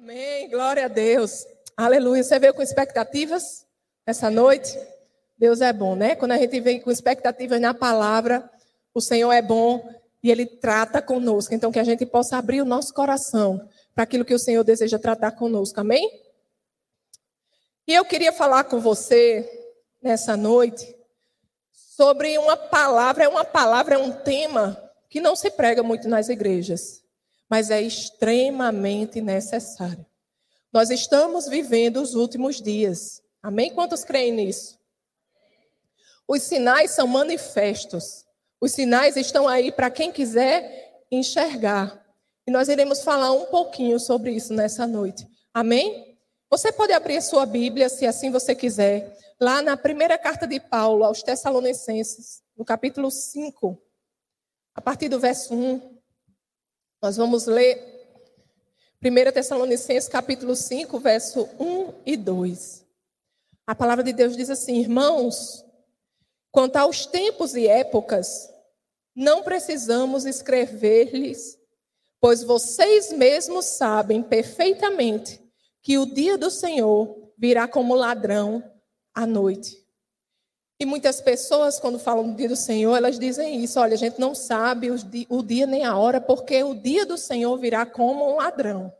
Amém. Glória a Deus. Aleluia. Você veio com expectativas essa noite? Deus é bom, né? Quando a gente vem com expectativas na palavra, o Senhor é bom e Ele trata conosco. Então, que a gente possa abrir o nosso coração para aquilo que o Senhor deseja tratar conosco. Amém? E eu queria falar com você nessa noite sobre uma palavra, é uma palavra, é um tema que não se prega muito nas igrejas, mas é extremamente necessário. Nós estamos vivendo os últimos dias. Amém? Quantos creem nisso? Os sinais são manifestos. Os sinais estão aí para quem quiser enxergar. E nós iremos falar um pouquinho sobre isso nessa noite. Amém? Você pode abrir a sua Bíblia, se assim você quiser, lá na primeira carta de Paulo aos Tessalonicenses, no capítulo 5, a partir do verso 1. Nós vamos ler 1 Tessalonicenses, capítulo 5, verso 1 e 2. A palavra de Deus diz assim: Irmãos, Quanto aos tempos e épocas, não precisamos escrever-lhes, pois vocês mesmos sabem perfeitamente que o dia do Senhor virá como ladrão à noite. E muitas pessoas, quando falam do dia do Senhor, elas dizem isso: olha, a gente não sabe o dia nem a hora, porque o dia do Senhor virá como um ladrão.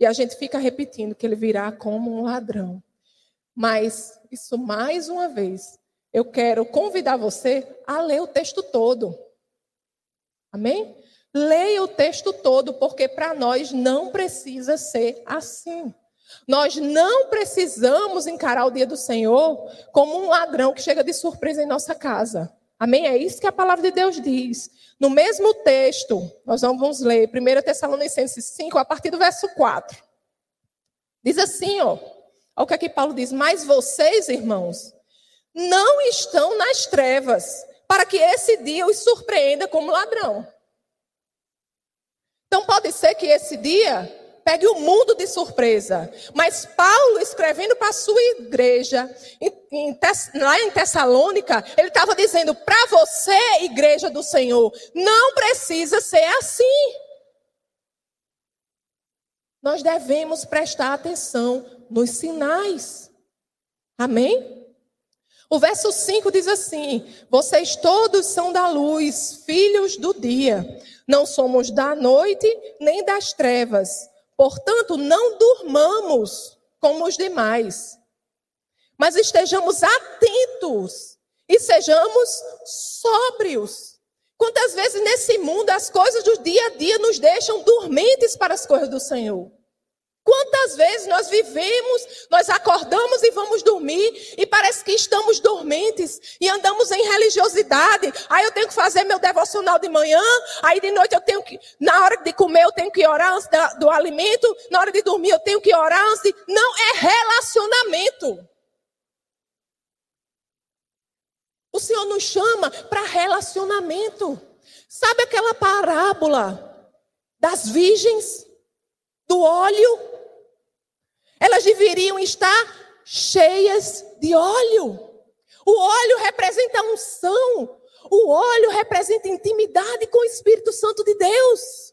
E a gente fica repetindo que ele virá como um ladrão. Mas isso, mais uma vez, eu quero convidar você a ler o texto todo. Amém? Leia o texto todo, porque para nós não precisa ser assim. Nós não precisamos encarar o dia do Senhor como um ladrão que chega de surpresa em nossa casa. Amém? É isso que a palavra de Deus diz. No mesmo texto, nós vamos ler 1 Tessalonicenses 5, a partir do verso 4. Diz assim, ó. Olha o que aqui Paulo diz. Mas vocês, irmãos, não estão nas trevas, para que esse dia os surpreenda como ladrão. Então pode ser que esse dia pegue o mundo de surpresa. Mas Paulo, escrevendo para a sua igreja, em, em, lá em Tessalônica, ele estava dizendo: para você, igreja do Senhor, não precisa ser assim. Nós devemos prestar atenção nos sinais. Amém? O verso 5 diz assim: Vocês todos são da luz, filhos do dia. Não somos da noite nem das trevas. Portanto, não durmamos como os demais. Mas estejamos atentos e sejamos sóbrios. Quantas vezes nesse mundo as coisas do dia a dia nos deixam dormentes para as coisas do Senhor? Quantas vezes nós vivemos, nós acordamos e vamos dormir e parece que estamos dormentes e andamos em religiosidade. Aí eu tenho que fazer meu devocional de manhã, aí de noite eu tenho que, na hora de comer eu tenho que orar antes da, do alimento, na hora de dormir eu tenho que orar antes. De... Não é relacionamento. O Senhor nos chama para relacionamento. Sabe aquela parábola das virgens? Do óleo? Elas deveriam estar cheias de óleo. O óleo representa unção. O óleo representa intimidade com o Espírito Santo de Deus.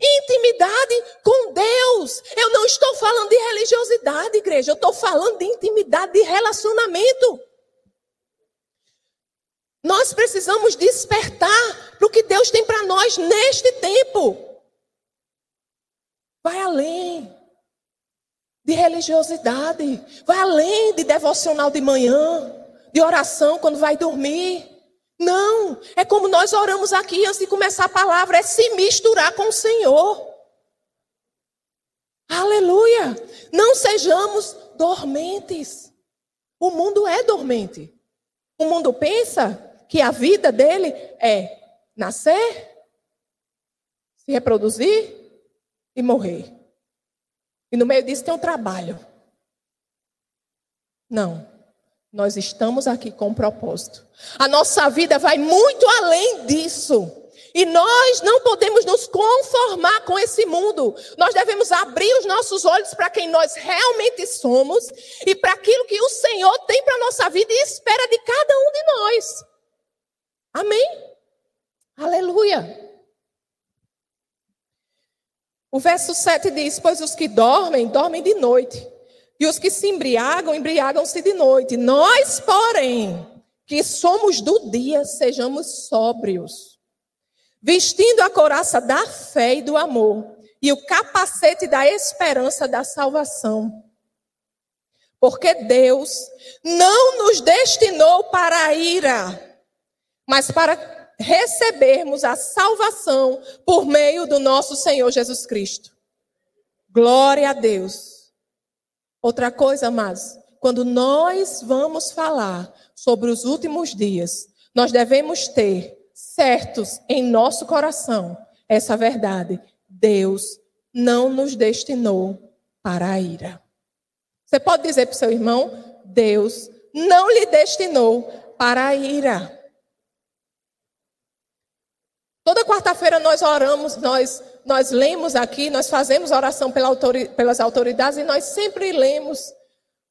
Intimidade com Deus. Eu não estou falando de religiosidade, igreja. Eu estou falando de intimidade, de relacionamento. Nós precisamos despertar para o que Deus tem para nós neste tempo. Vai além de religiosidade. Vai além de devocional de manhã, de oração quando vai dormir. Não, é como nós oramos aqui antes de começar a palavra, é se misturar com o Senhor. Aleluia! Não sejamos dormentes. O mundo é dormente. O mundo pensa que a vida dele é nascer, se reproduzir e morrer. E no meio disso tem um trabalho. Não. Nós estamos aqui com um propósito. A nossa vida vai muito além disso. E nós não podemos nos conformar com esse mundo. Nós devemos abrir os nossos olhos para quem nós realmente somos e para aquilo que o Senhor tem para a nossa vida e espera de cada um de nós. Amém? Aleluia. O verso 7 diz: Pois os que dormem, dormem de noite, e os que se embriagam, embriagam-se de noite. Nós, porém, que somos do dia, sejamos sóbrios, vestindo a coraça da fé e do amor, e o capacete da esperança da salvação. Porque Deus não nos destinou para a ira, mas para recebermos a salvação por meio do nosso Senhor Jesus Cristo. Glória a Deus. Outra coisa, amados, quando nós vamos falar sobre os últimos dias, nós devemos ter certos em nosso coração essa verdade. Deus não nos destinou para a ira. Você pode dizer para o seu irmão: Deus não lhe destinou para a ira. Toda quarta-feira nós oramos, nós, nós lemos aqui, nós fazemos oração pela pelas autoridades e nós sempre lemos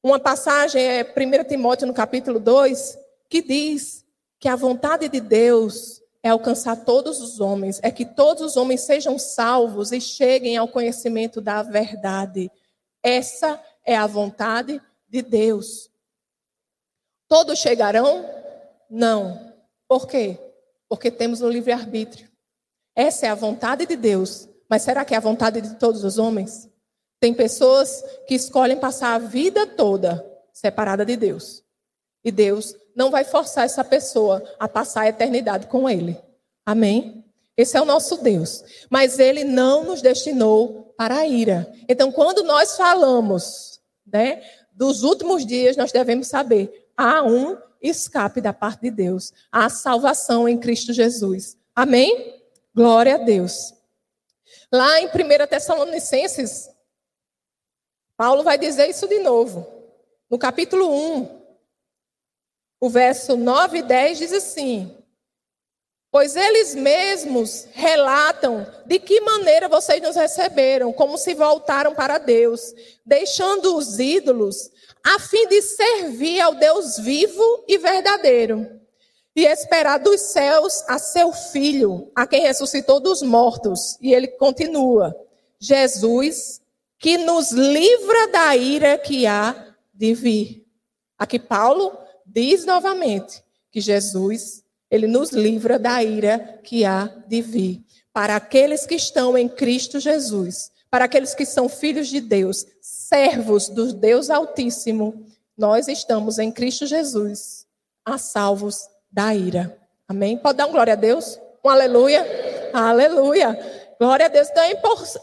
uma passagem, é 1 Timóteo no capítulo 2, que diz que a vontade de Deus é alcançar todos os homens, é que todos os homens sejam salvos e cheguem ao conhecimento da verdade. Essa é a vontade de Deus. Todos chegarão? Não. Por quê? Porque temos o livre-arbítrio. Essa é a vontade de Deus. Mas será que é a vontade de todos os homens? Tem pessoas que escolhem passar a vida toda separada de Deus. E Deus não vai forçar essa pessoa a passar a eternidade com Ele. Amém? Esse é o nosso Deus. Mas Ele não nos destinou para a ira. Então, quando nós falamos né, dos últimos dias, nós devemos saber: há um escape da parte de Deus. Há salvação em Cristo Jesus. Amém? Glória a Deus. Lá em 1 Tessalonicenses, Paulo vai dizer isso de novo. No capítulo 1, o verso 9 e 10 diz assim: Pois eles mesmos relatam de que maneira vocês nos receberam, como se voltaram para Deus, deixando os ídolos, a fim de servir ao Deus vivo e verdadeiro e esperar dos céus a seu filho, a quem ressuscitou dos mortos. E ele continua: Jesus, que nos livra da ira que há de vir. Aqui Paulo diz novamente que Jesus, ele nos livra da ira que há de vir. Para aqueles que estão em Cristo Jesus, para aqueles que são filhos de Deus, servos do Deus Altíssimo, nós estamos em Cristo Jesus, a salvos da ira. Amém? Pode dar um glória a Deus? Um aleluia? Aleluia. Glória a Deus. Então é,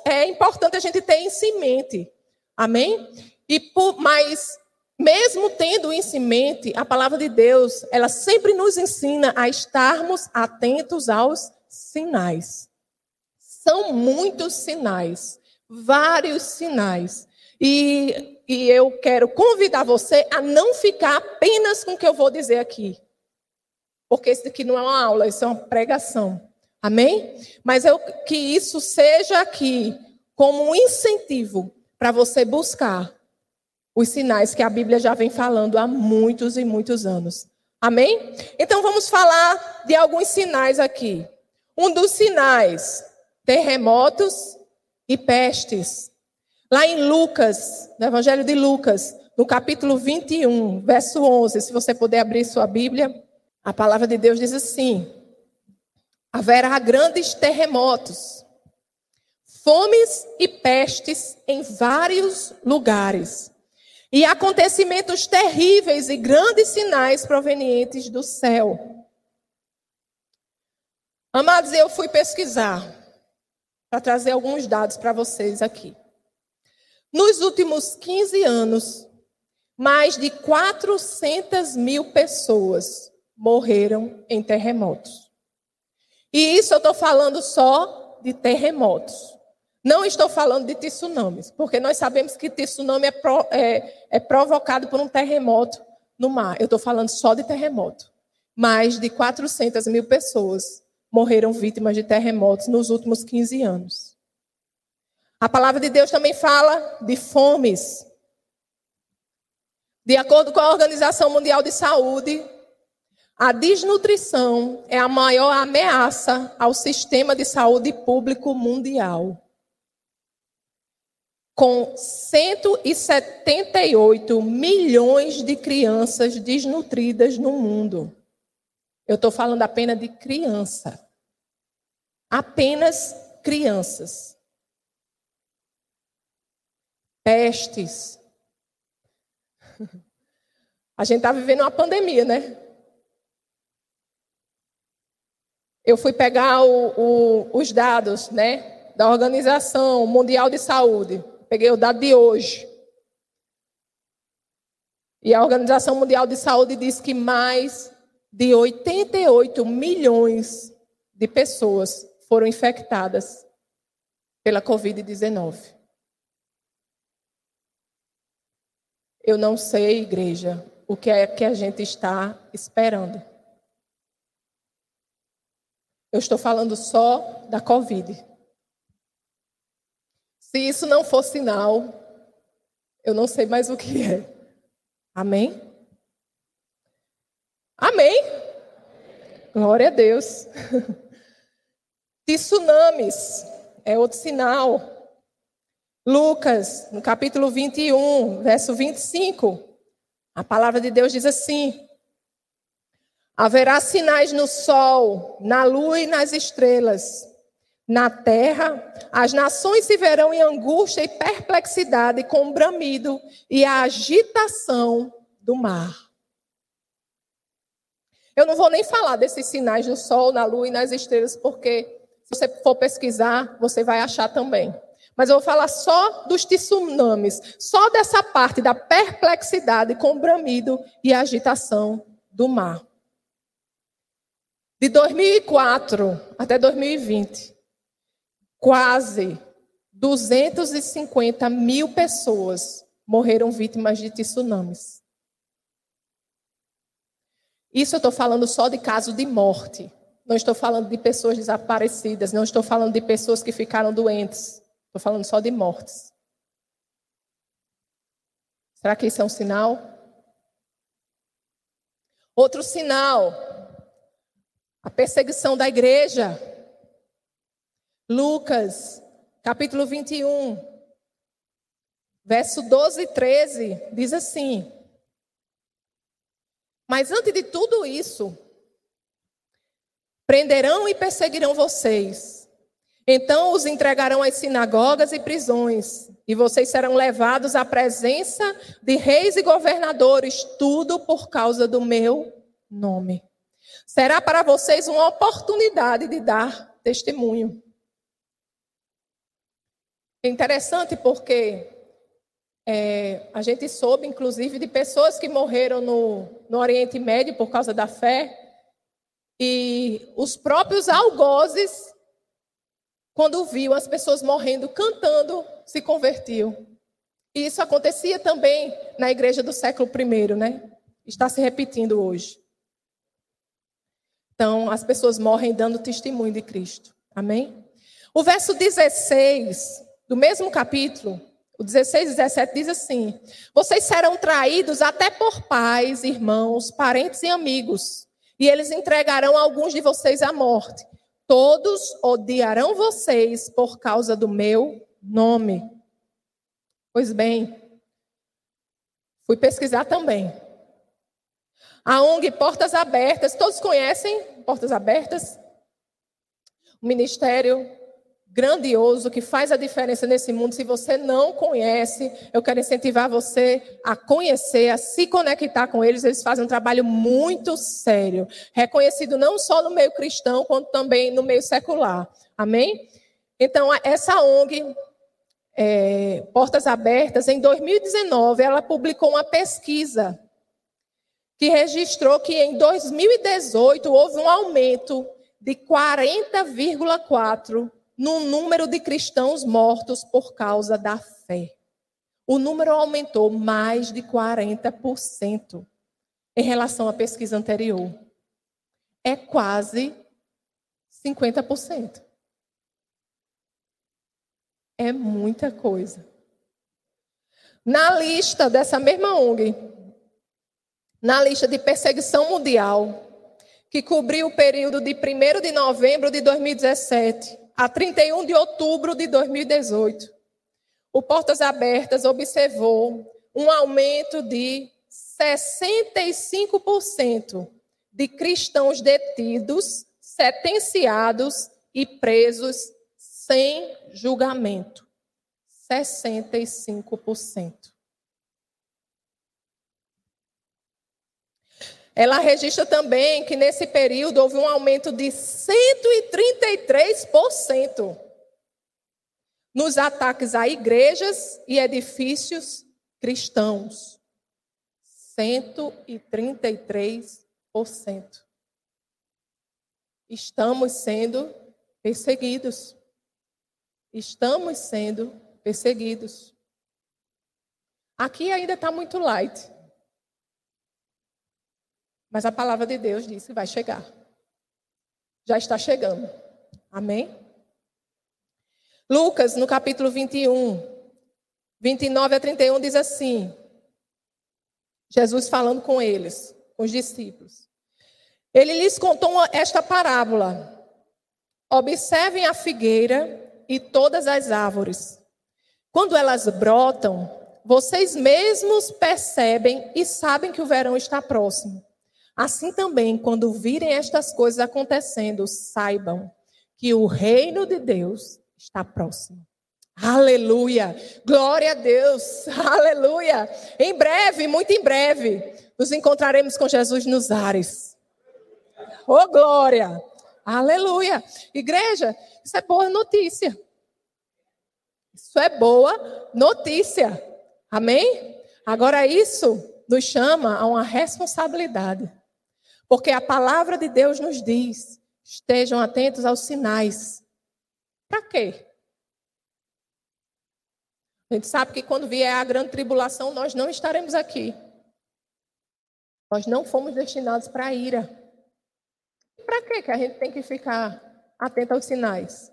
é importante a gente ter isso em mente. Amém? E por, mas mesmo tendo isso em mente, a palavra de Deus, ela sempre nos ensina a estarmos atentos aos sinais. São muitos sinais, vários sinais. E, e eu quero convidar você a não ficar apenas com o que eu vou dizer aqui. Porque isso aqui não é uma aula, isso é uma pregação. Amém? Mas eu, que isso seja aqui como um incentivo para você buscar os sinais que a Bíblia já vem falando há muitos e muitos anos. Amém? Então vamos falar de alguns sinais aqui. Um dos sinais: terremotos e pestes. Lá em Lucas, no Evangelho de Lucas, no capítulo 21, verso 11, se você puder abrir sua Bíblia. A palavra de Deus diz assim: haverá grandes terremotos, fomes e pestes em vários lugares, e acontecimentos terríveis e grandes sinais provenientes do céu. Amados, eu fui pesquisar para trazer alguns dados para vocês aqui. Nos últimos 15 anos, mais de 400 mil pessoas morreram em terremotos. E isso eu estou falando só de terremotos. Não estou falando de tsunamis, porque nós sabemos que tsunami é, pro, é, é provocado por um terremoto no mar. Eu estou falando só de terremoto. Mais de 400 mil pessoas morreram vítimas de terremotos nos últimos 15 anos. A palavra de Deus também fala de fomes. De acordo com a Organização Mundial de Saúde, a desnutrição é a maior ameaça ao sistema de saúde público mundial. Com 178 milhões de crianças desnutridas no mundo. Eu estou falando apenas de criança. Apenas crianças. Pestes. A gente está vivendo uma pandemia, né? Eu fui pegar o, o, os dados, né, da Organização Mundial de Saúde. Peguei o dado de hoje. E a Organização Mundial de Saúde diz que mais de 88 milhões de pessoas foram infectadas pela Covid-19. Eu não sei, igreja, o que é que a gente está esperando. Eu estou falando só da Covid. Se isso não for sinal, eu não sei mais o que é. Amém? Amém? Glória a Deus. Tsunamis é outro sinal. Lucas, no capítulo 21, verso 25, a palavra de Deus diz assim: Haverá sinais no sol, na lua e nas estrelas na terra, as nações se verão em angústia e perplexidade com o bramido e a agitação do mar. Eu não vou nem falar desses sinais do sol, na lua e nas estrelas, porque se você for pesquisar, você vai achar também. Mas eu vou falar só dos tsunamis, só dessa parte da perplexidade com o bramido e a agitação do mar. De 2004 até 2020, quase 250 mil pessoas morreram vítimas de tsunamis. Isso eu estou falando só de caso de morte. Não estou falando de pessoas desaparecidas. Não estou falando de pessoas que ficaram doentes. Estou falando só de mortes. Será que isso é um sinal? Outro sinal: a perseguição da igreja. Lucas, capítulo 21, verso 12 e 13, diz assim: Mas antes de tudo isso, prenderão e perseguirão vocês. Então os entregarão às sinagogas e prisões, e vocês serão levados à presença de reis e governadores, tudo por causa do meu nome. Será para vocês uma oportunidade de dar testemunho. É interessante porque é, a gente soube, inclusive, de pessoas que morreram no, no Oriente Médio por causa da fé. E os próprios algozes, quando viu as pessoas morrendo cantando, se convertiu. E isso acontecia também na igreja do século I, né? Está se repetindo hoje. Então, as pessoas morrem dando testemunho de Cristo. Amém? O verso 16 do mesmo capítulo, o 16 e 17 diz assim: Vocês serão traídos até por pais, irmãos, parentes e amigos, e eles entregarão alguns de vocês à morte. Todos odiarão vocês por causa do meu nome. Pois bem, fui pesquisar também. A ONG Portas Abertas, todos conhecem Portas Abertas? O Ministério grandioso que faz a diferença nesse mundo. Se você não conhece, eu quero incentivar você a conhecer, a se conectar com eles. Eles fazem um trabalho muito sério, reconhecido não só no meio cristão, quanto também no meio secular. Amém? Então, essa ONG, é, Portas Abertas, em 2019, ela publicou uma pesquisa que registrou que em 2018 houve um aumento de 40,4% no número de cristãos mortos por causa da fé. O número aumentou mais de 40% em relação à pesquisa anterior. É quase 50%. É muita coisa. Na lista dessa mesma ONG, na lista de perseguição mundial, que cobriu o período de 1 de novembro de 2017 a 31 de outubro de 2018. o Portas Abertas observou um aumento de 65% de cristãos detidos, sentenciados e presos sem julgamento. 65%. Ela registra também que nesse período houve um aumento de 133% nos ataques a igrejas e edifícios cristãos. 133%. Estamos sendo perseguidos. Estamos sendo perseguidos. Aqui ainda está muito light. Mas a palavra de Deus diz que vai chegar. Já está chegando. Amém? Lucas, no capítulo 21, 29 a 31, diz assim: Jesus falando com eles, com os discípulos. Ele lhes contou esta parábola. Observem a figueira e todas as árvores. Quando elas brotam, vocês mesmos percebem e sabem que o verão está próximo. Assim também, quando virem estas coisas acontecendo, saibam que o reino de Deus está próximo. Aleluia! Glória a Deus! Aleluia! Em breve, muito em breve, nos encontraremos com Jesus nos ares. Oh, glória! Aleluia! Igreja, isso é boa notícia. Isso é boa notícia. Amém? Agora, isso nos chama a uma responsabilidade. Porque a palavra de Deus nos diz: estejam atentos aos sinais. Para quê? A gente sabe que quando vier a grande tribulação, nós não estaremos aqui. Nós não fomos destinados para a ira. Para que a gente tem que ficar atento aos sinais?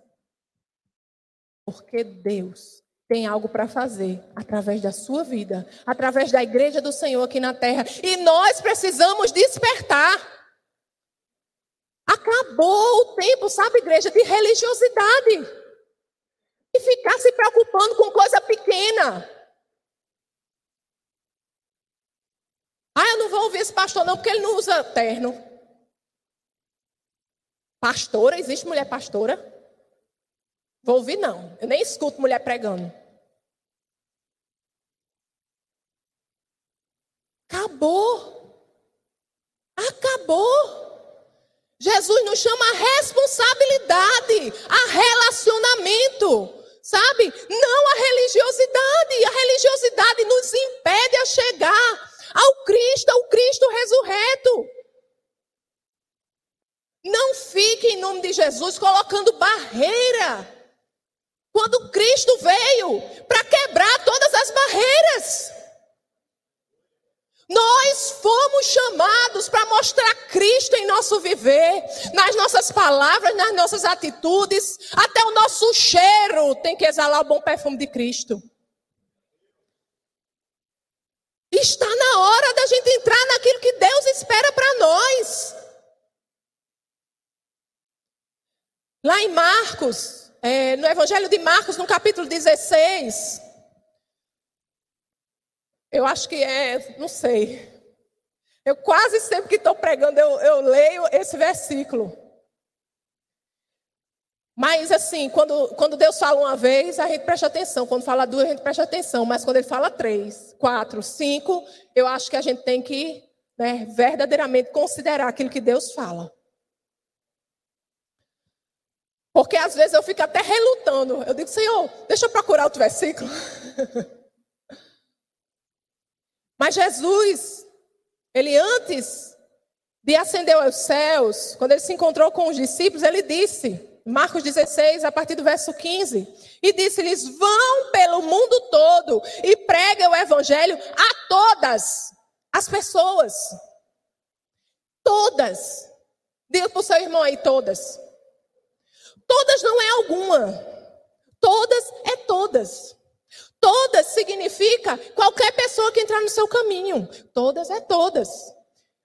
Porque Deus tem algo para fazer através da sua vida, através da igreja do Senhor aqui na terra. E nós precisamos despertar. Acabou o tempo, sabe, igreja, de religiosidade. E ficar se preocupando com coisa pequena. Ah, eu não vou ouvir esse pastor não, porque ele não usa terno. Pastora, existe mulher pastora? Vou ouvir não. Eu nem escuto mulher pregando. Acabou. Acabou. Jesus nos chama a responsabilidade, a relacionamento. Sabe? Não a religiosidade. A religiosidade nos impede a chegar ao Cristo, ao Cristo ressurreto. Não fique em nome de Jesus colocando barreira. Quando Cristo veio para quebrar todas as barreiras. Nós fomos chamados para mostrar Cristo em nosso viver, nas nossas palavras, nas nossas atitudes, até o nosso cheiro tem que exalar o bom perfume de Cristo. Está na hora da gente entrar naquilo que Deus espera para nós. Lá em Marcos, é, no Evangelho de Marcos, no capítulo 16, eu acho que é, não sei. Eu quase sempre que estou pregando, eu, eu leio esse versículo. Mas assim, quando, quando Deus fala uma vez, a gente presta atenção. Quando fala duas, a gente presta atenção. Mas quando ele fala três, quatro, cinco, eu acho que a gente tem que né, verdadeiramente considerar aquilo que Deus fala. Porque às vezes eu fico até relutando. Eu digo, Senhor, deixa eu procurar outro versículo. Mas Jesus, ele antes de ascender aos céus, quando ele se encontrou com os discípulos, ele disse, Marcos 16, a partir do verso 15, e disse-lhes: Vão pelo mundo todo e preguem o evangelho a todas as pessoas. Todas. Diga para o seu irmão aí, todas. Todas não é alguma. Todas é todas. Todas significa qualquer pessoa que entrar no seu caminho. Todas é todas.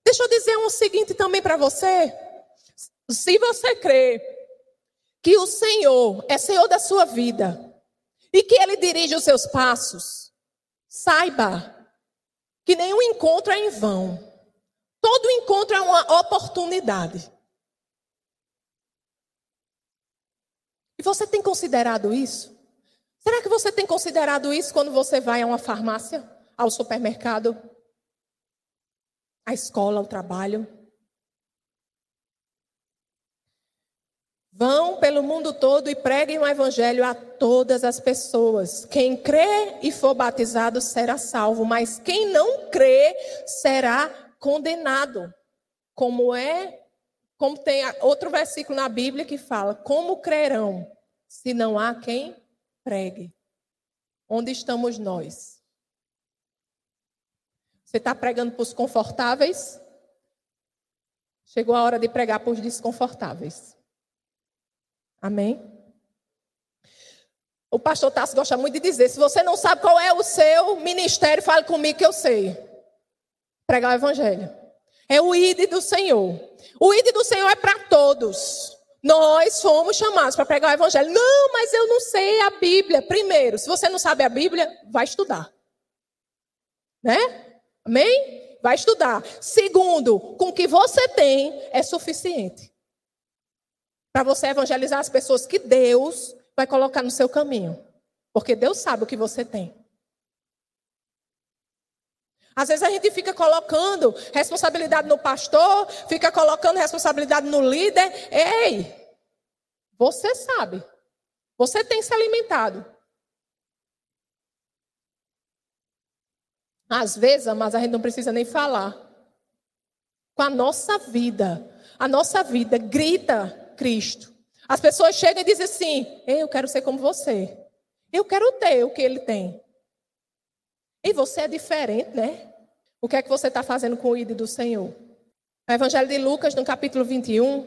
Deixa eu dizer um seguinte também para você. Se você crê que o Senhor é Senhor da sua vida, e que Ele dirige os seus passos, saiba que nenhum encontro é em vão. Todo encontro é uma oportunidade. E você tem considerado isso? Será que você tem considerado isso quando você vai a uma farmácia, ao supermercado, à escola, ao trabalho? Vão pelo mundo todo e preguem o evangelho a todas as pessoas. Quem crê e for batizado será salvo, mas quem não crê será condenado. Como é, como tem outro versículo na Bíblia que fala: Como crerão se não há quem pregue? Onde estamos nós? Você está pregando para os confortáveis? Chegou a hora de pregar para os desconfortáveis. Amém? O pastor Tassi gosta muito de dizer: se você não sabe qual é o seu ministério, fale comigo que eu sei. Pregar o evangelho. É o ID do Senhor. O ID do Senhor é para todos. Nós fomos chamados para pregar o evangelho. Não, mas eu não sei a Bíblia. Primeiro, se você não sabe a Bíblia, vai estudar. Né? Amém? Vai estudar. Segundo, com o que você tem é suficiente para você evangelizar as pessoas que Deus vai colocar no seu caminho. Porque Deus sabe o que você tem. Às vezes a gente fica colocando responsabilidade no pastor, fica colocando responsabilidade no líder. Ei, você sabe. Você tem se alimentado. Às vezes, mas a gente não precisa nem falar. Com a nossa vida, a nossa vida grita Cristo. As pessoas chegam e dizem assim: Eu quero ser como você. Eu quero ter o que ele tem. E você é diferente, né? O que é que você está fazendo com o ídolo do Senhor? O Evangelho de Lucas, no capítulo 21,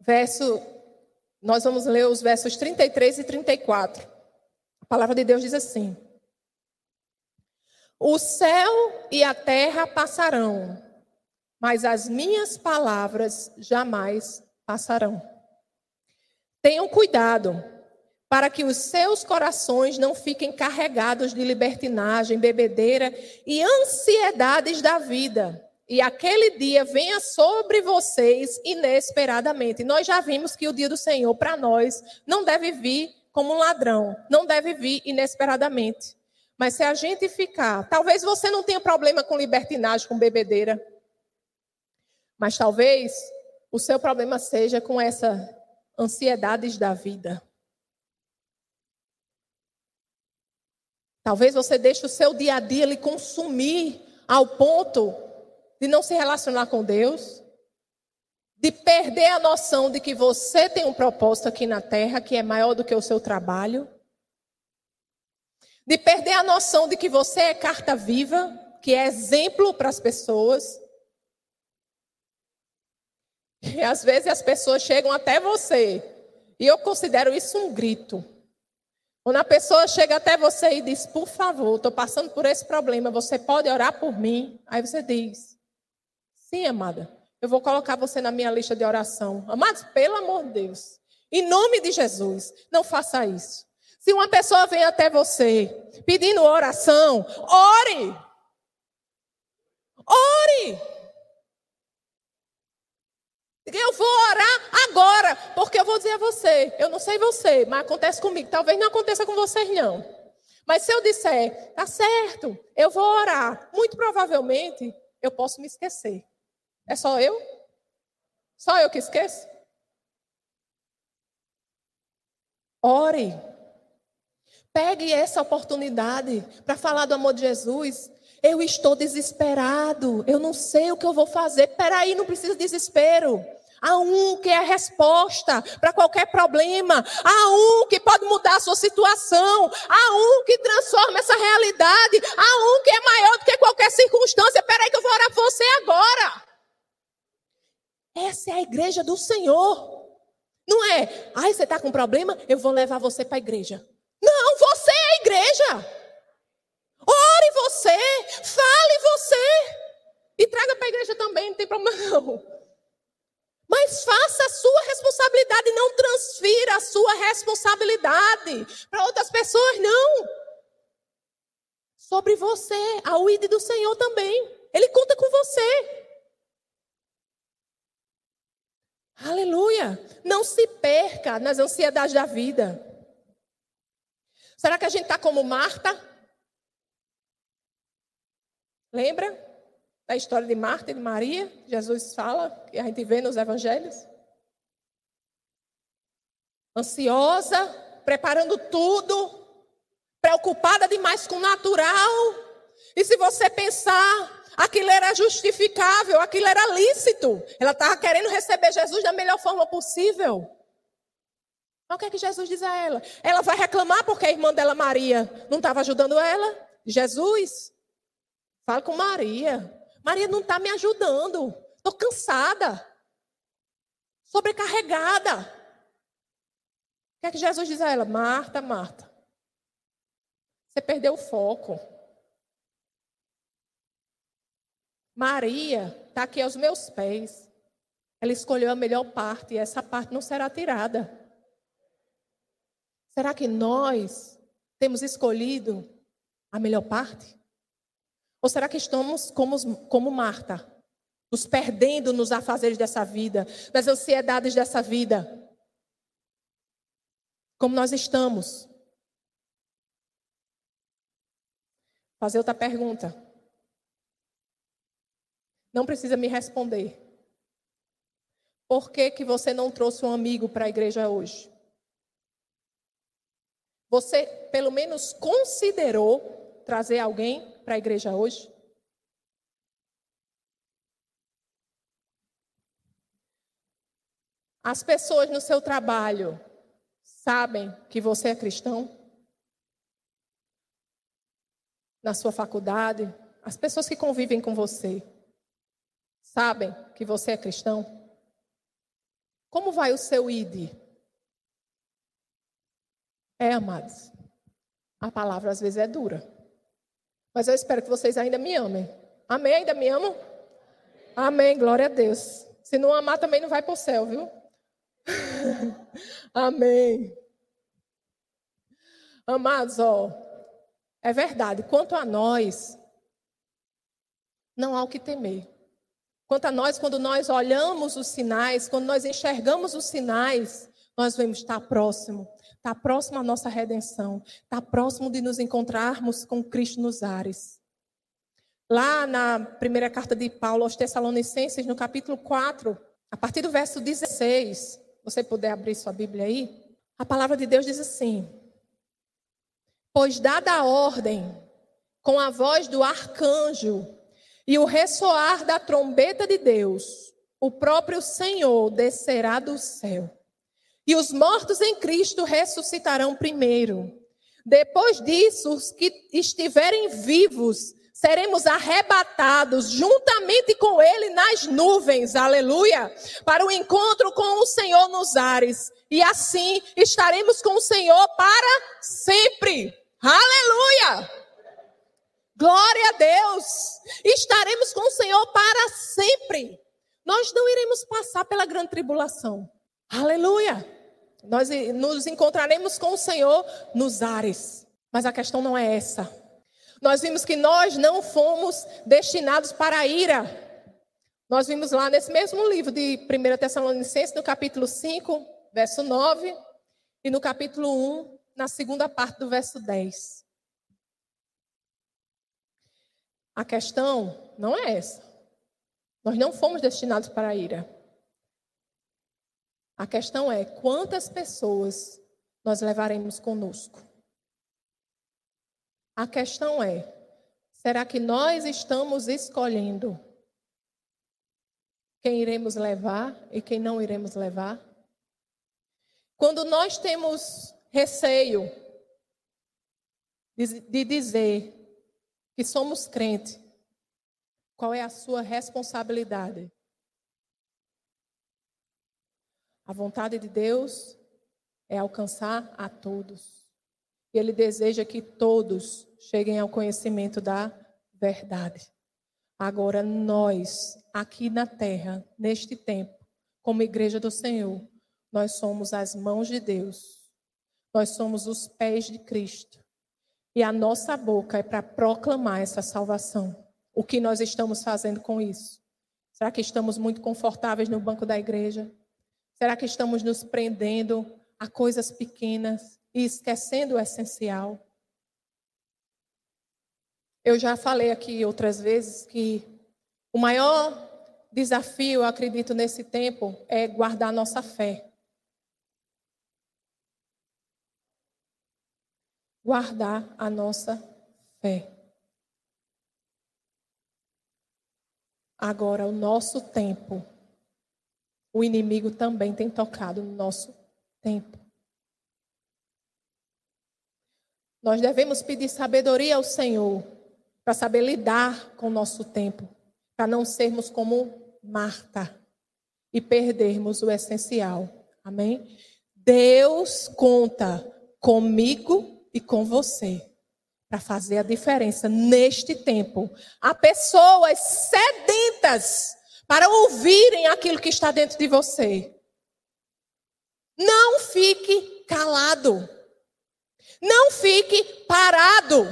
verso. Nós vamos ler os versos 33 e 34. A palavra de Deus diz assim: O céu e a terra passarão, mas as minhas palavras jamais passarão. Tenham cuidado para que os seus corações não fiquem carregados de libertinagem, bebedeira e ansiedades da vida. E aquele dia venha sobre vocês inesperadamente. Nós já vimos que o dia do Senhor para nós não deve vir como um ladrão, não deve vir inesperadamente. Mas se a gente ficar, talvez você não tenha problema com libertinagem, com bebedeira, mas talvez o seu problema seja com essa ansiedades da vida. Talvez você deixe o seu dia a dia lhe consumir ao ponto de não se relacionar com Deus, de perder a noção de que você tem um propósito aqui na terra que é maior do que o seu trabalho, de perder a noção de que você é carta viva, que é exemplo para as pessoas, e às vezes as pessoas chegam até você. E eu considero isso um grito. Quando a pessoa chega até você e diz, por favor, estou passando por esse problema, você pode orar por mim? Aí você diz, sim, amada, eu vou colocar você na minha lista de oração. Amados, pelo amor de Deus, em nome de Jesus, não faça isso. Se uma pessoa vem até você pedindo oração, ore. Ore. Eu vou orar agora, porque eu vou dizer a você, eu não sei você, mas acontece comigo. Talvez não aconteça com vocês, não. Mas se eu disser, tá certo, eu vou orar, muito provavelmente eu posso me esquecer. É só eu? Só eu que esqueço? Ore. Pegue essa oportunidade para falar do amor de Jesus. Eu estou desesperado, eu não sei o que eu vou fazer. Peraí, não precisa de desespero. Há um que é a resposta para qualquer problema. Há um que pode mudar a sua situação. Há um que transforma essa realidade. Há um que é maior do que qualquer circunstância. Peraí que eu vou orar por você agora. Essa é a igreja do Senhor. Não é, ai, você está com problema? Eu vou levar você para a igreja. Não, você é a igreja. Ore você, fale você. E traga para a igreja também, não tem problema não. Mas faça a sua responsabilidade. Não transfira a sua responsabilidade para outras pessoas, não. Sobre você, a UID do Senhor também. Ele conta com você. Aleluia. Não se perca nas ansiedades da vida. Será que a gente está como Marta? Lembra da história de Marta e de Maria? Jesus fala, que a gente vê nos evangelhos. Ansiosa, preparando tudo, preocupada demais com o natural. E se você pensar, aquilo era justificável, aquilo era lícito. Ela estava querendo receber Jesus da melhor forma possível. Mas o que é que Jesus diz a ela? Ela vai reclamar porque a irmã dela, Maria, não estava ajudando ela? Jesus, fala com Maria. Maria não está me ajudando. Estou cansada. Sobrecarregada. O que é que Jesus diz a ela? Marta, Marta. Você perdeu o foco. Maria está aqui aos meus pés. Ela escolheu a melhor parte e essa parte não será tirada. Será que nós temos escolhido a melhor parte? Ou será que estamos como, como Marta, nos perdendo nos afazeres dessa vida, nas ansiedades dessa vida? Como nós estamos? Fazer outra pergunta. Não precisa me responder. Por que, que você não trouxe um amigo para a igreja hoje? Você, pelo menos, considerou trazer alguém para a igreja hoje? As pessoas no seu trabalho sabem que você é cristão? Na sua faculdade, as pessoas que convivem com você sabem que você é cristão? Como vai o seu ID? É, amados. A palavra às vezes é dura. Mas eu espero que vocês ainda me amem. Amém? Ainda me amam? Amém. Glória a Deus. Se não amar, também não vai para o céu, viu? Amém. Amados, ó, é verdade. Quanto a nós, não há o que temer. Quanto a nós, quando nós olhamos os sinais, quando nós enxergamos os sinais, nós vamos estar próximo. Está próximo à nossa redenção. Está próximo de nos encontrarmos com Cristo nos ares. Lá na primeira carta de Paulo aos Tessalonicenses, no capítulo 4, a partir do verso 16, você puder abrir sua Bíblia aí, a palavra de Deus diz assim: Pois dada a ordem, com a voz do arcanjo e o ressoar da trombeta de Deus, o próprio Senhor descerá do céu e os mortos em Cristo ressuscitarão primeiro. Depois disso, os que estiverem vivos seremos arrebatados juntamente com Ele nas nuvens, aleluia, para o encontro com o Senhor nos ares. E assim estaremos com o Senhor para sempre, aleluia. Glória a Deus, estaremos com o Senhor para sempre. Nós não iremos passar pela grande tribulação. Aleluia! Nós nos encontraremos com o Senhor nos ares. Mas a questão não é essa. Nós vimos que nós não fomos destinados para a ira. Nós vimos lá nesse mesmo livro de 1 Tessalonicenses, no capítulo 5, verso 9, e no capítulo 1, na segunda parte do verso 10. A questão não é essa. Nós não fomos destinados para a ira. A questão é quantas pessoas nós levaremos conosco. A questão é: será que nós estamos escolhendo quem iremos levar e quem não iremos levar? Quando nós temos receio de dizer que somos crente, qual é a sua responsabilidade? A vontade de Deus é alcançar a todos. E Ele deseja que todos cheguem ao conhecimento da verdade. Agora, nós, aqui na terra, neste tempo, como igreja do Senhor, Nós somos as mãos de Deus. Nós somos os pés de Cristo. E a nossa boca é para proclamar essa salvação. O que nós estamos fazendo com isso? Será que estamos muito confortáveis no banco da igreja? Será que estamos nos prendendo a coisas pequenas e esquecendo o essencial? Eu já falei aqui outras vezes que o maior desafio, eu acredito, nesse tempo é guardar nossa fé. Guardar a nossa fé. Agora, o nosso tempo, o inimigo também tem tocado no nosso tempo. Nós devemos pedir sabedoria ao Senhor para saber lidar com o nosso tempo, para não sermos como Marta e perdermos o essencial. Amém? Deus conta comigo e com você para fazer a diferença neste tempo. Há pessoas sedentas para ouvirem aquilo que está dentro de você. Não fique calado. Não fique parado.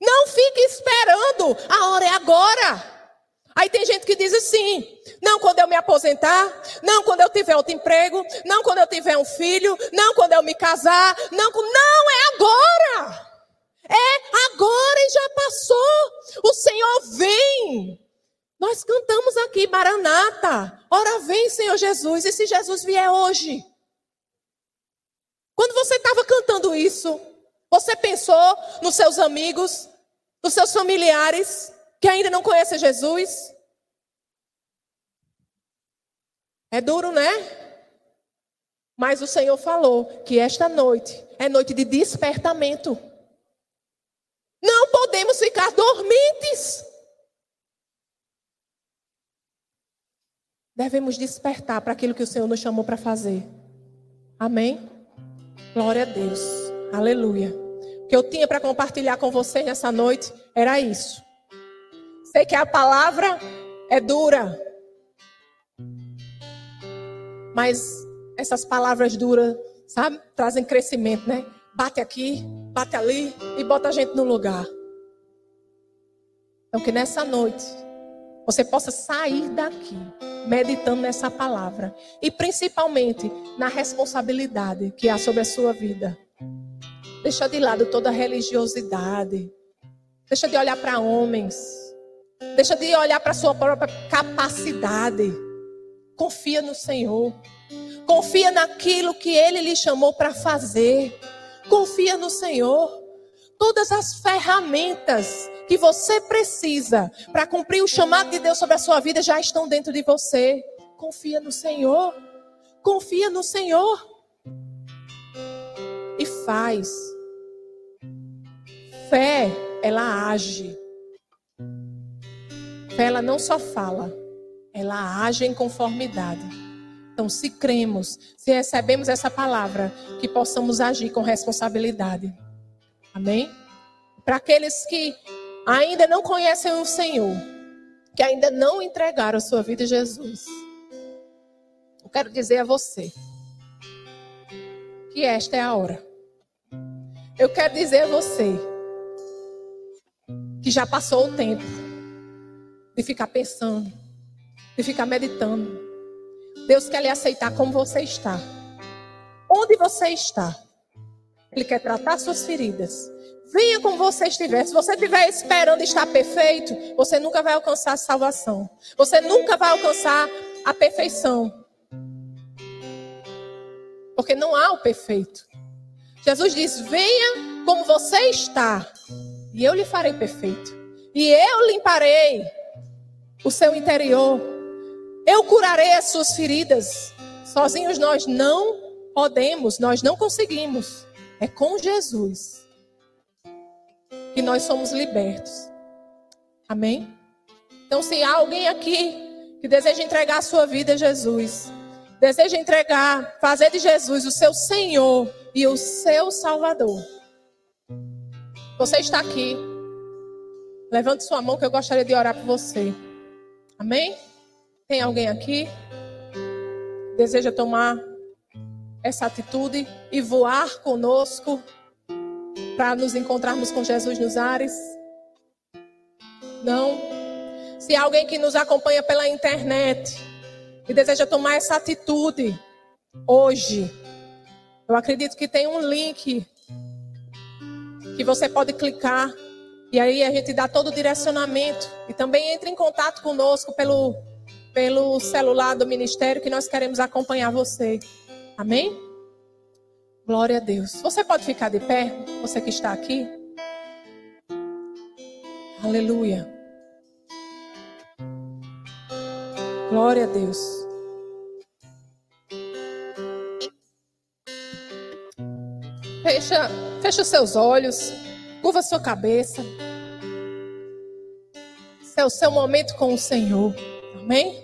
Não fique esperando. A hora é agora. Aí tem gente que diz assim: não quando eu me aposentar, não quando eu tiver outro emprego, não quando eu tiver um filho, não quando eu me casar, não, não é agora. É agora e já passou. O Senhor vem. Nós cantamos aqui, Maranata. Ora vem, Senhor Jesus. E se Jesus vier hoje? Quando você estava cantando isso, você pensou nos seus amigos, nos seus familiares, que ainda não conhece Jesus? É duro, né? Mas o Senhor falou que esta noite é noite de despertamento. Não podemos ficar dormentes. Devemos despertar para aquilo que o Senhor nos chamou para fazer. Amém? Glória a Deus. Aleluia. O que eu tinha para compartilhar com vocês nessa noite era isso. Sei que a palavra é dura. Mas essas palavras duras, sabe, trazem crescimento, né? Bate aqui, bate ali e bota a gente no lugar. Então, que nessa noite você possa sair daqui meditando nessa palavra e principalmente na responsabilidade que há sobre a sua vida. Deixa de lado toda religiosidade. Deixa de olhar para homens. Deixa de olhar para a sua própria capacidade. Confia no Senhor. Confia naquilo que Ele lhe chamou para fazer. Confia no Senhor. Todas as ferramentas que você precisa para cumprir o chamado de Deus sobre a sua vida já estão dentro de você. Confia no Senhor. Confia no Senhor. E faz. Fé, ela age. Fé, ela não só fala, ela age em conformidade. Então, se cremos, se recebemos essa palavra, que possamos agir com responsabilidade. Amém? Para aqueles que ainda não conhecem o Senhor, que ainda não entregaram a sua vida a Jesus, eu quero dizer a você que esta é a hora. Eu quero dizer a você que já passou o tempo de ficar pensando, de ficar meditando. Deus quer lhe aceitar como você está. Onde você está? Ele quer tratar suas feridas. Venha como você estiver. Se você estiver esperando estar perfeito, você nunca vai alcançar a salvação. Você nunca vai alcançar a perfeição. Porque não há o perfeito. Jesus diz: Venha como você está, e eu lhe farei perfeito. E eu limparei o seu interior. Eu curarei as suas feridas. Sozinhos nós não podemos, nós não conseguimos. É com Jesus que nós somos libertos. Amém? Então, se há alguém aqui que deseja entregar a sua vida a Jesus, deseja entregar, fazer de Jesus o seu Senhor e o seu Salvador, você está aqui. Levante sua mão que eu gostaria de orar por você. Amém? Tem alguém aqui? Deseja tomar essa atitude e voar conosco para nos encontrarmos com Jesus nos ares? Não. Se alguém que nos acompanha pela internet e deseja tomar essa atitude hoje, eu acredito que tem um link que você pode clicar e aí a gente dá todo o direcionamento e também entre em contato conosco pelo pelo celular do ministério que nós queremos acompanhar você. Amém? Glória a Deus. Você pode ficar de pé, você que está aqui? Aleluia. Glória a Deus. Fecha, fecha os seus olhos, curva sua cabeça. Esse é o seu momento com o Senhor. Amém?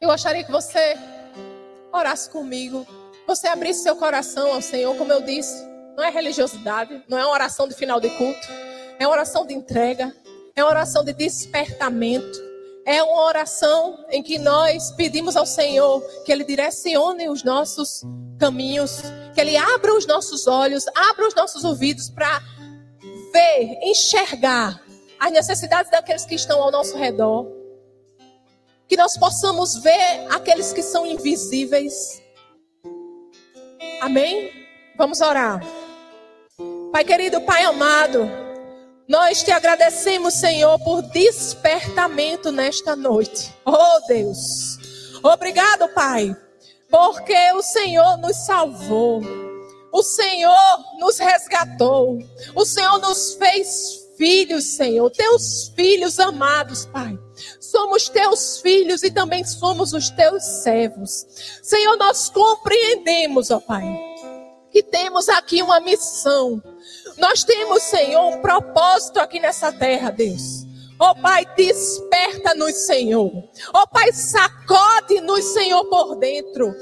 Eu gostaria que você orasse comigo. Você abrisse seu coração ao Senhor, como eu disse. Não é religiosidade, não é uma oração de final de culto. É uma oração de entrega. É uma oração de despertamento. É uma oração em que nós pedimos ao Senhor que Ele direcione os nossos caminhos, que Ele abra os nossos olhos, abra os nossos ouvidos para ver, enxergar as necessidades daqueles que estão ao nosso redor. Que nós possamos ver aqueles que são invisíveis. Amém? Vamos orar. Pai querido, Pai amado. Nós te agradecemos, Senhor, por despertamento nesta noite. Oh, Deus. Obrigado, Pai, porque o Senhor nos salvou. O Senhor nos resgatou. O Senhor nos fez filhos, Senhor. Teus filhos amados, Pai. Somos teus filhos e também somos os teus servos. Senhor, nós compreendemos, ó Pai, que temos aqui uma missão nós temos, Senhor, um propósito aqui nessa terra, Deus. Oh, Pai, desperta-nos, Senhor. Oh, Pai, sacode-nos, Senhor, por dentro.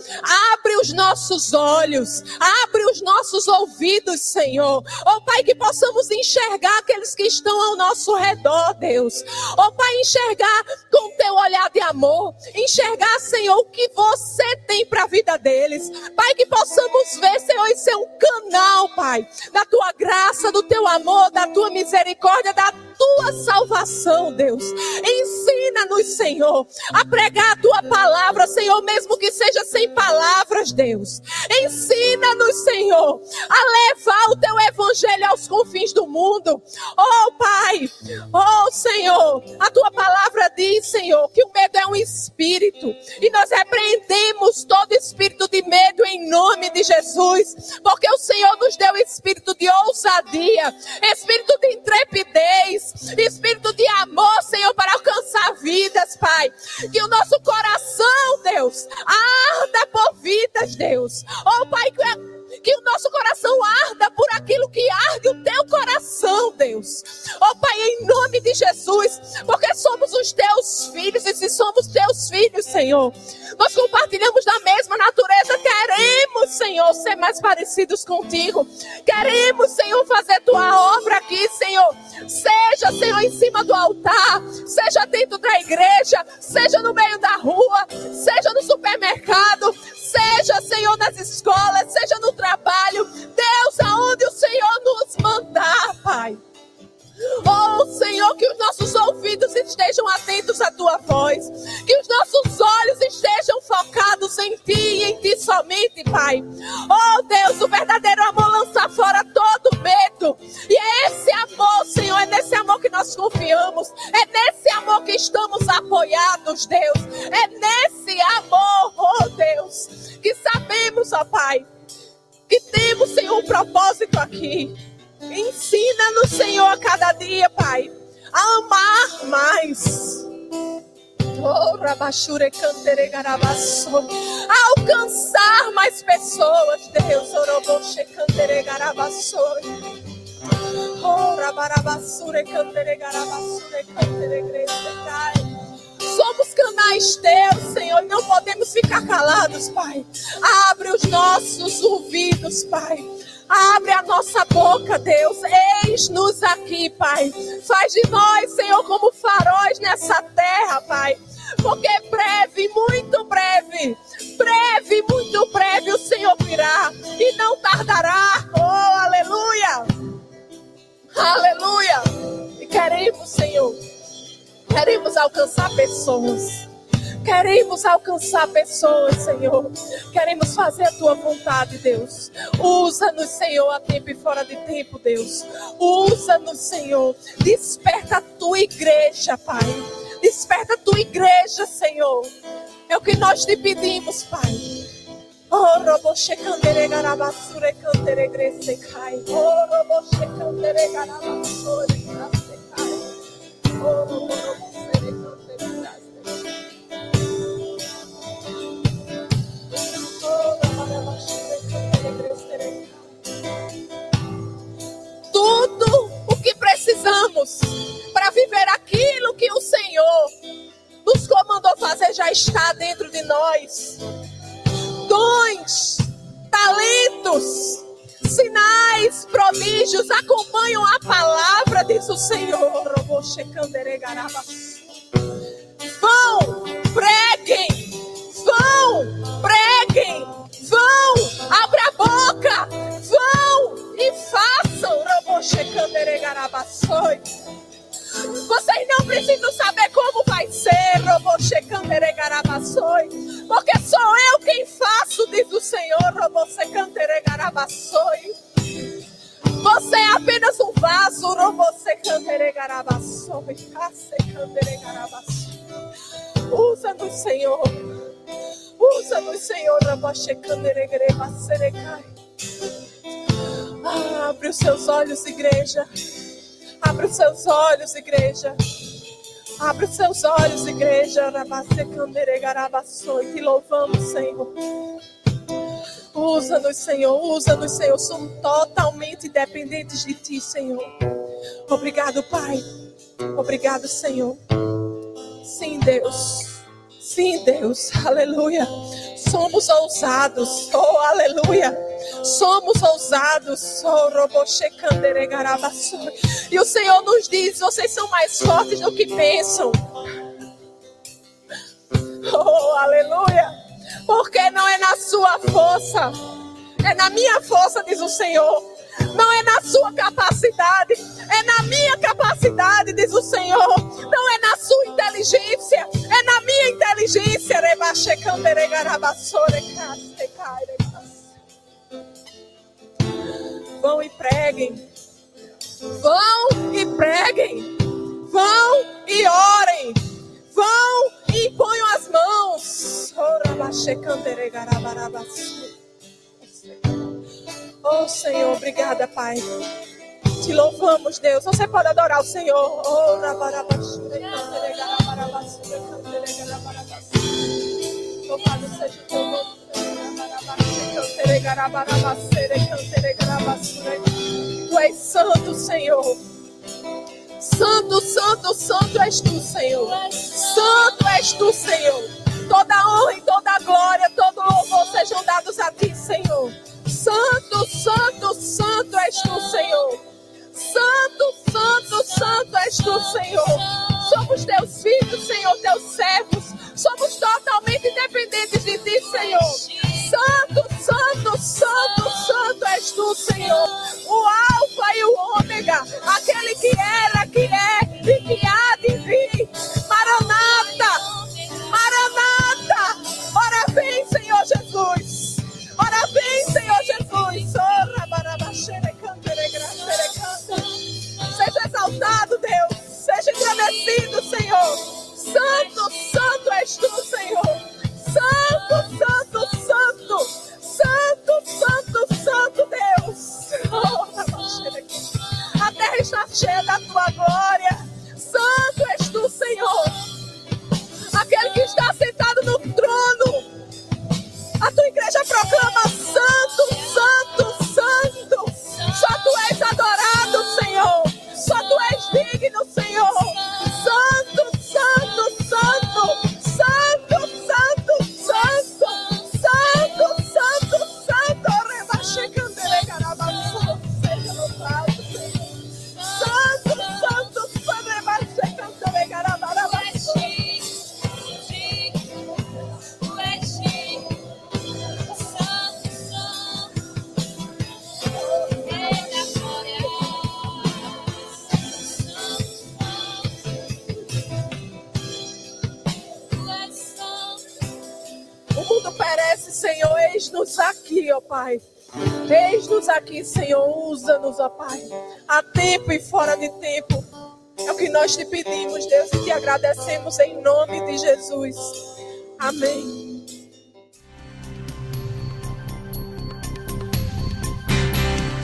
Abre os nossos olhos, abre os nossos ouvidos, Senhor. Oh, Pai, que possamos enxergar aqueles que estão ao nosso redor, Deus. Ó Pai, enxergar com teu olhar de amor. Enxergar, Senhor, o que você tem para a vida deles. Pai, que possamos ver, Senhor, e ser um canal, Pai, da tua graça, do teu amor, da tua misericórdia, da tua salvação, Deus. Ensina-nos, Senhor, a pregar a tua palavra, Senhor, mesmo que seja sem palavras, Deus. Ensina-nos, Senhor, a levar o teu evangelho aos confins do mundo. Oh, Pai, oh, Senhor, a tua palavra diz, Senhor, que o medo é um espírito e nós repreendemos todo espírito de medo em nome de Jesus, porque o Senhor nos deu espírito de ousadia, espírito de intrepidez, espírito de amor, Senhor, para alcançar vidas, Pai. Que o nosso coração, Deus, arda por vidas, Deus. Oh, Pai, que que o nosso coração arda por aquilo que arde o teu coração, Deus. Oh Pai, em nome de Jesus, porque somos os teus filhos, e se somos teus filhos, Senhor, nós compartilhamos da mesma natureza, queremos, Senhor, ser mais parecidos contigo. Queremos, Senhor, fazer tua obra aqui, Senhor. Seja, Senhor, em cima do altar, seja dentro da igreja, seja no meio da rua, seja no supermercado, seja, alcançar mais pessoas, Deus. Oh, rabarabassure, cantere, garabassure, cantere, Somos canais teus, Senhor, e não podemos ficar calados, Pai. Abre os nossos ouvidos, Pai Abre a nossa boca, Deus. Eis-nos aqui, Pai. Faz de nós, pessoas. Queremos alcançar pessoas, Senhor. Queremos fazer a tua vontade, Deus. Usa-nos, Senhor, a tempo e fora de tempo, Deus. Usa-nos, Senhor. Desperta a tua igreja, Pai. Desperta a tua igreja, Senhor. É o que nós te pedimos, Pai. Oh, roboche candere garabasure candere grese cai. Oh, roboche candere garabasure grase cai. Oh, roboche precisamos para viver aquilo que o Senhor nos comandou fazer já está dentro de nós. Dons, talentos, sinais, prodígios acompanham a palavra, diz o Senhor. Vão, preguem, vão, preguem, vão, abra a boca, vão e façam. Vocês não precisam saber como vai ser, porque sou eu quem faço, diz o Senhor. Você é apenas um vaso, Usa-nos, Senhor. Usa-nos, Senhor. Ah, abre os seus olhos, igreja. Abre os seus olhos, igreja. Abre os seus olhos, igreja. Te louvamos, Senhor. Usa-nos, Senhor. Usa-nos, Senhor. Somos totalmente dependentes de Ti, Senhor. Obrigado, Pai. Obrigado, Senhor. Sim, Deus. Sim, Deus. Aleluia. Somos ousados. Oh, aleluia. Somos ousados. Oh, e o Senhor nos diz: vocês são mais fortes do que pensam. Oh, aleluia. Porque não é na sua força, é na minha força, diz o Senhor. Não é na sua capacidade, é na minha capacidade, diz o Senhor. Não é na sua inteligência, é na minha inteligência. Vão e preguem. Vão e preguem. Vão e orem. Vão e ponham as mãos. Oh Senhor, obrigada, Pai. Te louvamos, Deus. Você pode adorar o Senhor. Oh, Louvado seja o teu nome. Tu és santo, Senhor. Santo, santo, santo és tu, Senhor. Santo és tu, Senhor. Toda honra e toda glória, todo louvor sejam dados a ti, Senhor. Santo, santo, santo és tu, Senhor. Santo, santo, santo és tu, Senhor. Somos teus filhos, Senhor, teus servos. Somos totalmente dependentes de ti, Senhor. Santo, santo, santo, santo és tu, Senhor. O Alfa e o Ômega, aquele que era, que é e que há de vir. Maranata, Maranata. Ora vem, Senhor Jesus. Exaltado, Deus. Seja agradecido, Senhor. Santo, santo és tu, Senhor. Santo, santo, santo. Santo, santo, santo Deus. A terra está cheia da tua glória. Pai. Eis-nos aqui, Senhor, usa-nos, ó Pai, a tempo e fora de tempo. É o que nós te pedimos, Deus, e te agradecemos em nome de Jesus. Amém.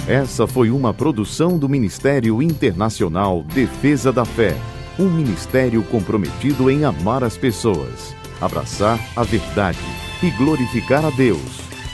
Essa foi uma produção do Ministério Internacional Defesa da Fé, um ministério comprometido em amar as pessoas, abraçar a verdade e glorificar a Deus.